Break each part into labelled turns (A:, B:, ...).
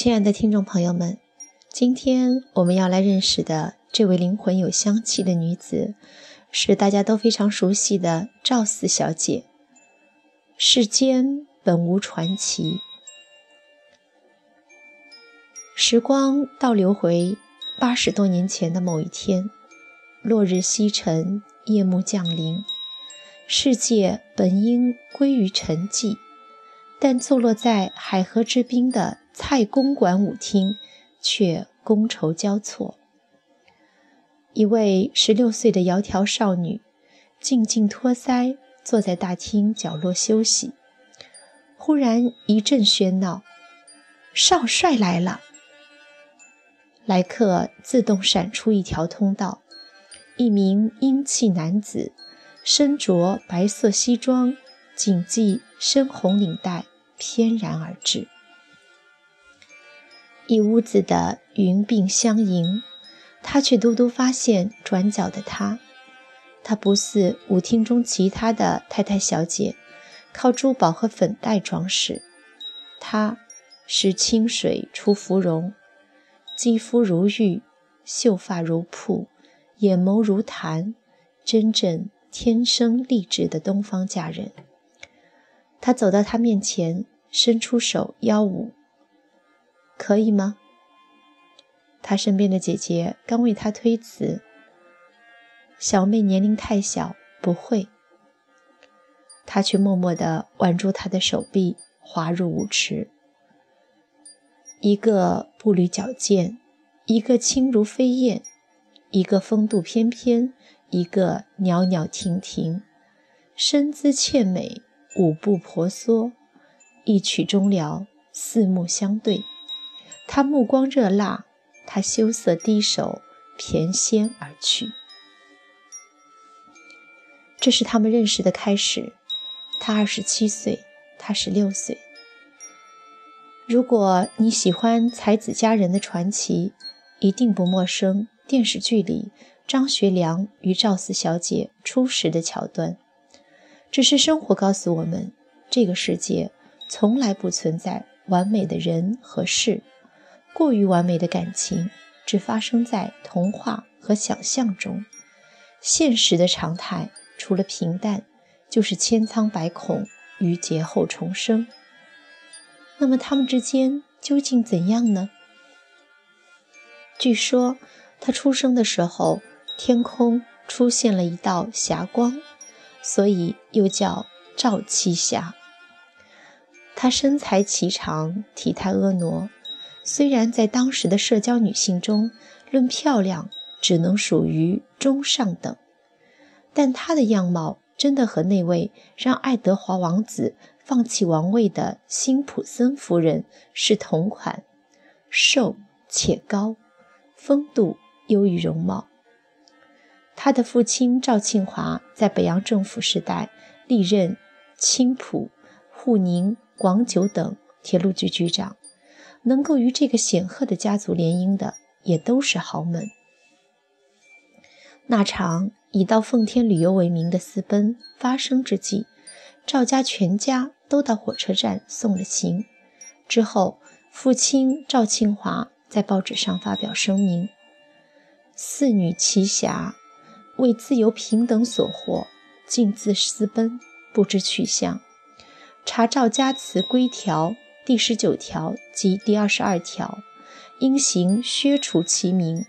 A: 亲爱的听众朋友们，今天我们要来认识的这位灵魂有香气的女子，是大家都非常熟悉的赵四小姐。世间本无传奇，时光倒流回八十多年前的某一天，落日西沉，夜幕降临，世界本应归于沉寂，但坐落在海河之滨的。蔡公馆舞厅却觥筹交错。一位十六岁的窈窕少女静静托腮，坐在大厅角落休息。忽然一阵喧闹，少帅来了！来客自动闪出一条通道，一名英气男子，身着白色西装，谨系深红领带，翩然而至。一屋子的云鬓相迎，他却独独发现转角的她。她不似舞厅中其他的太太小姐，靠珠宝和粉黛装饰。她是清水出芙蓉，肌肤如玉，秀发如瀑，眼眸如潭，真正天生丽质的东方佳人。他走到她面前，伸出手邀舞。可以吗？他身边的姐姐刚为他推辞，小妹年龄太小，不会。他却默默地挽住她的手臂，滑入舞池。一个步履矫健，一个轻如飞燕，一个风度翩翩，一个袅袅婷婷，身姿倩美，舞步婆娑。一曲终了，四目相对。他目光热辣，他羞涩低首，翩跹而去。这是他们认识的开始。他二十七岁，他十六岁。如果你喜欢才子佳人的传奇，一定不陌生电视剧里张学良与赵四小姐初识的桥段。只是生活告诉我们，这个世界从来不存在完美的人和事。过于完美的感情只发生在童话和想象中，现实的常态除了平淡，就是千疮百孔与劫后重生。那么他们之间究竟怎样呢？据说他出生的时候，天空出现了一道霞光，所以又叫赵七霞。他身材颀长，体态婀娜。虽然在当时的社交女性中，论漂亮只能属于中上等，但她的样貌真的和那位让爱德华王子放弃王位的辛普森夫人是同款，瘦且高，风度优于容貌。他的父亲赵庆华在北洋政府时代历任青浦、沪宁、广九等铁路局局长。能够与这个显赫的家族联姻的，也都是豪门。那场以到奉天旅游为名的私奔发生之际，赵家全家都到火车站送了行。之后，父亲赵庆华在报纸上发表声明：“四女奇侠为自由平等所惑，竟自私奔，不知去向。查赵家祠规条。”第十九条及第二十二条，应行削除其名。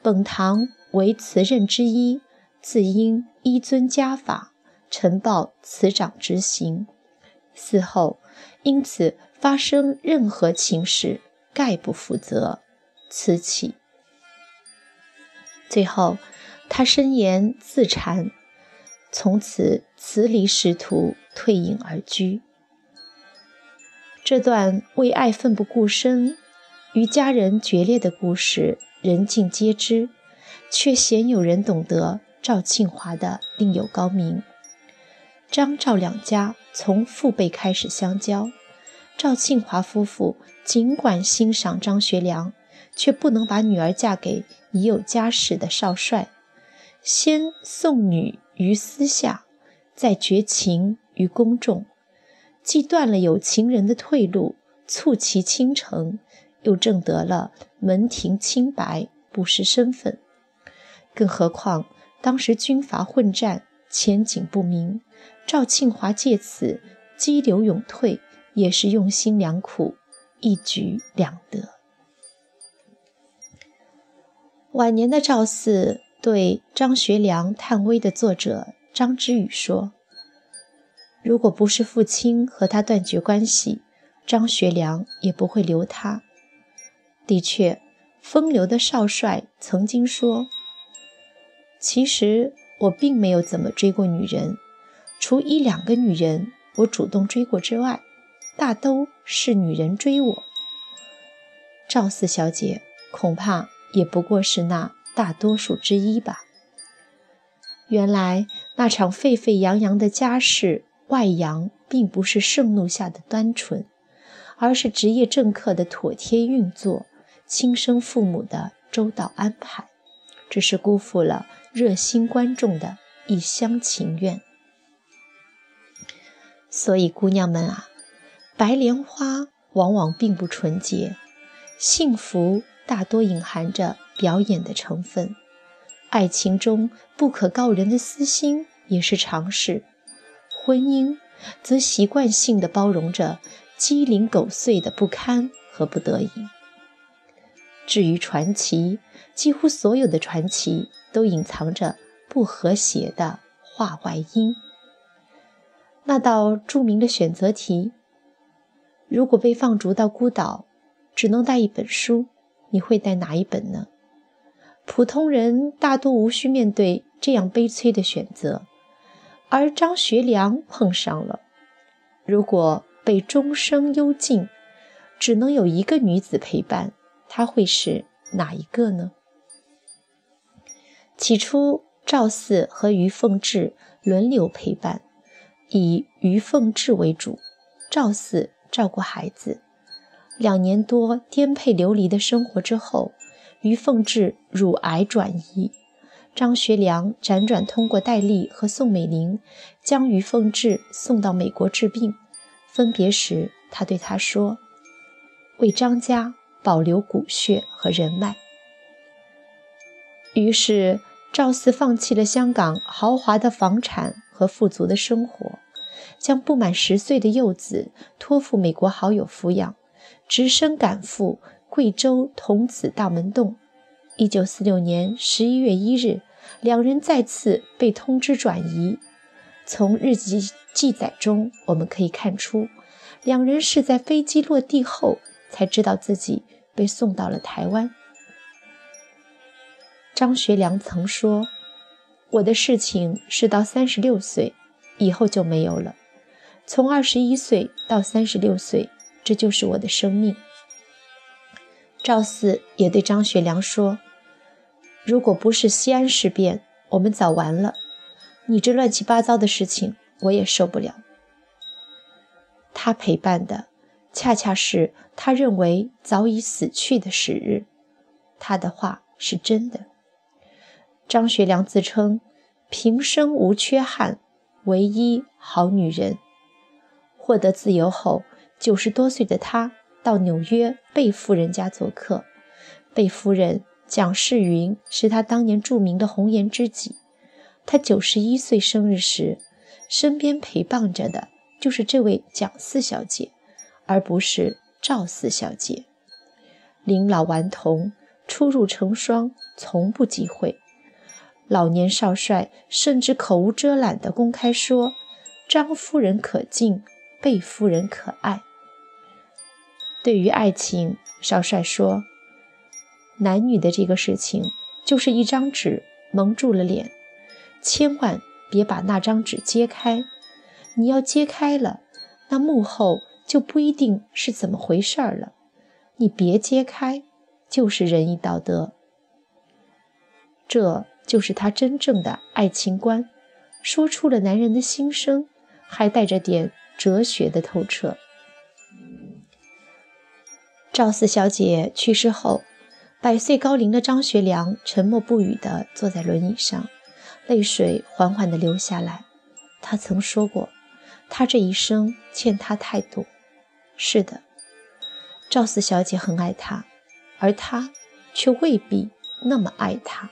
A: 本堂为辞任之一，自应依遵家法，呈报此长执行。嗣后因此发生任何情事，概不负责。此起。最后，他深言自禅，从此辞离仕途，退隐而居。这段为爱奋不顾身、与家人决裂的故事，人尽皆知，却鲜有人懂得赵庆华的另有高明。张赵两家从父辈开始相交，赵庆华夫妇尽管欣赏张学良，却不能把女儿嫁给已有家室的少帅，先送女于私下，再绝情于公众。既断了有情人的退路，促其倾城，又挣得了门庭清白，不失身份。更何况当时军阀混战，前景不明，赵庆华借此激流勇退，也是用心良苦，一举两得。晚年的赵四对张学良探微的作者张之宇说：“如果不是父亲和他断绝关系，张学良也不会留他。”的确，风流的少帅曾经说：“其实我并没有怎么追过女人，除一两个女人我主动追过之外，大都是女人追我。”赵四小姐恐怕。也不过是那大多数之一吧。原来那场沸沸扬扬的家事外扬，并不是盛怒下的单纯，而是职业政客的妥帖运作，亲生父母的周到安排，只是辜负了热心观众的一厢情愿。所以，姑娘们啊，白莲花往往并不纯洁，幸福。大多隐含着表演的成分，爱情中不可告人的私心也是常事，婚姻则习惯性的包容着鸡零狗碎的不堪和不得已。至于传奇，几乎所有的传奇都隐藏着不和谐的话外音。那道著名的选择题：如果被放逐到孤岛，只能带一本书。你会带哪一本呢？普通人大多无需面对这样悲催的选择，而张学良碰上了。如果被终生幽禁，只能有一个女子陪伴，他会是哪一个呢？起初，赵四和于凤至轮流陪伴，以于凤至为主，赵四照顾孩子。两年多颠沛流离的生活之后，于凤至乳癌转移，张学良辗转通过戴笠和宋美龄，将于凤至送到美国治病。分别时，他对她说：“为张家保留骨血和人脉。”于是赵四放弃了香港豪华的房产和富足的生活，将不满十岁的幼子托付美国好友抚养。只身赶赴贵州桐梓大门洞。一九四六年十一月一日，两人再次被通知转移。从日记记载中，我们可以看出，两人是在飞机落地后才知道自己被送到了台湾。张学良曾说：“我的事情是到三十六岁以后就没有了，从二十一岁到三十六岁。”这就是我的生命。赵四也对张学良说：“如果不是西安事变，我们早完了。你这乱七八糟的事情，我也受不了。”他陪伴的，恰恰是他认为早已死去的时日。他的话是真的。张学良自称平生无缺憾，唯一好女人。获得自由后。九十多岁的他到纽约贝夫人家做客，贝夫人蒋世云是他当年著名的红颜知己。他九十一岁生日时，身边陪伴着的就是这位蒋四小姐，而不是赵四小姐。临老顽童，出入成双，从不忌讳。老年少帅甚至口无遮拦地公开说：“张夫人可敬，贝夫人可爱。”对于爱情，少帅说：“男女的这个事情，就是一张纸蒙住了脸，千万别把那张纸揭开。你要揭开了，那幕后就不一定是怎么回事儿了。你别揭开，就是仁义道德。这就是他真正的爱情观，说出了男人的心声，还带着点哲学的透彻。”赵四小姐去世后，百岁高龄的张学良沉默不语地坐在轮椅上，泪水缓缓地流下来。他曾说过，他这一生欠她太多。是的，赵四小姐很爱他，而他却未必那么爱他。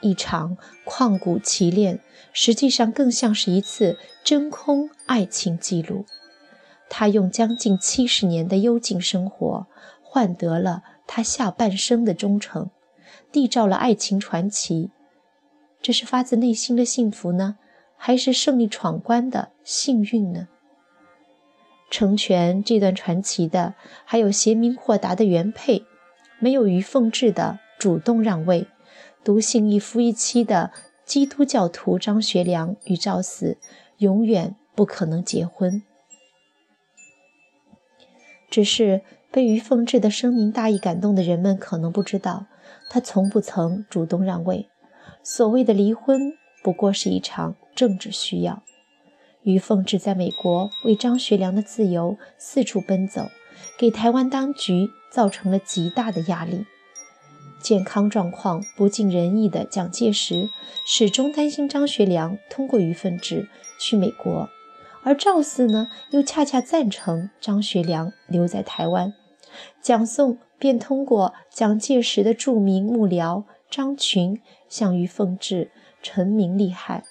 A: 一场旷古奇恋，实际上更像是一次真空爱情记录。他用将近七十年的幽静生活，换得了他下半生的忠诚，缔造了爱情传奇。这是发自内心的幸福呢，还是胜利闯关的幸运呢？成全这段传奇的，还有贤明豁达的原配，没有于凤至的主动让位，独信一夫一妻的基督教徒张学良与赵四，永远不可能结婚。只是被于凤至的深明大义感动的人们可能不知道，他从不曾主动让位。所谓的离婚不过是一场政治需要。于凤至在美国为张学良的自由四处奔走，给台湾当局造成了极大的压力。健康状况不尽人意的蒋介石始终担心张学良通过于凤至去美国。而赵四呢，又恰恰赞成张学良留在台湾，蒋宋便通过蒋介石的著名幕僚张群向于凤至陈明利害。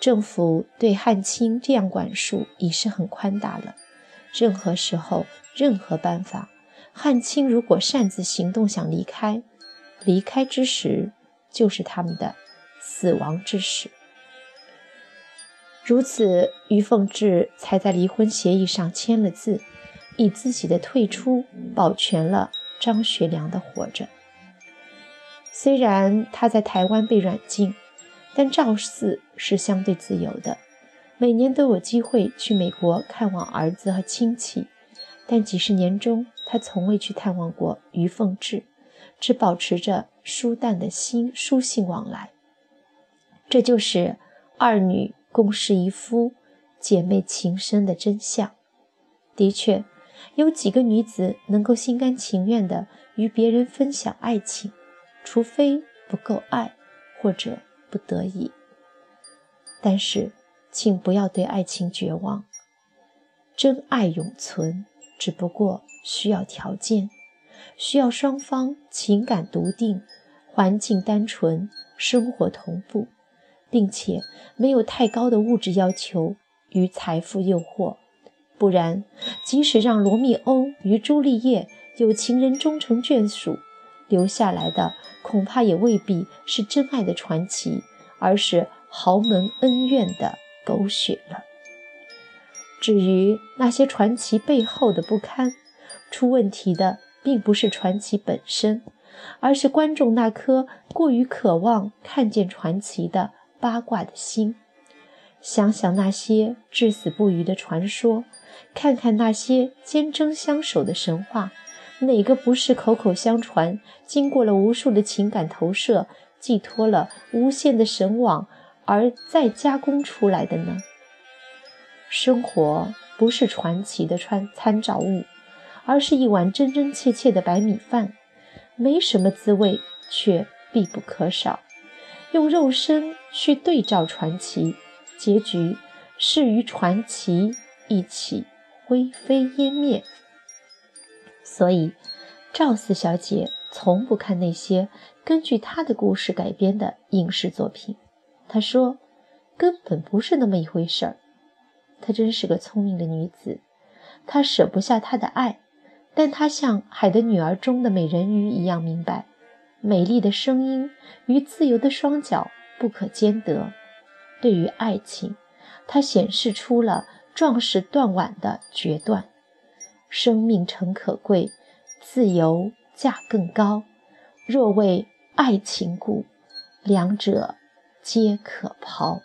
A: 政府对汉卿这样管束已是很宽大了。任何时候，任何办法，汉卿如果擅自行动想离开，离开之时就是他们的死亡之时。如此，于凤至才在离婚协议上签了字，以自己的退出保全了张学良的活着。虽然他在台湾被软禁，但赵四是相对自由的，每年都有机会去美国看望儿子和亲戚。但几十年中，他从未去探望过于凤至，只保持着疏淡的心书信往来。这就是二女。共侍一夫，姐妹情深的真相，的确，有几个女子能够心甘情愿地与别人分享爱情，除非不够爱，或者不得已。但是，请不要对爱情绝望，真爱永存，只不过需要条件，需要双方情感笃定，环境单纯，生活同步。并且没有太高的物质要求与财富诱惑，不然，即使让罗密欧与朱丽叶有情人终成眷属，留下来的恐怕也未必是真爱的传奇，而是豪门恩怨的狗血了。至于那些传奇背后的不堪，出问题的并不是传奇本身，而是观众那颗过于渴望看见传奇的。八卦的心，想想那些至死不渝的传说，看看那些坚贞相守的神话，哪个不是口口相传，经过了无数的情感投射，寄托了无限的神往而再加工出来的呢？生活不是传奇的参参照物，而是一碗真真切切的白米饭，没什么滋味，却必不可少。用肉身去对照传奇，结局是与传奇一起灰飞烟灭。所以，赵四小姐从不看那些根据她的故事改编的影视作品。她说，根本不是那么一回事儿。她真是个聪明的女子，她舍不下她的爱，但她像《海的女儿》中的美人鱼一样明白。美丽的声音与自由的双脚不可兼得。对于爱情，她显示出了壮士断腕的决断。生命诚可贵，自由价更高。若为爱情故，两者皆可抛。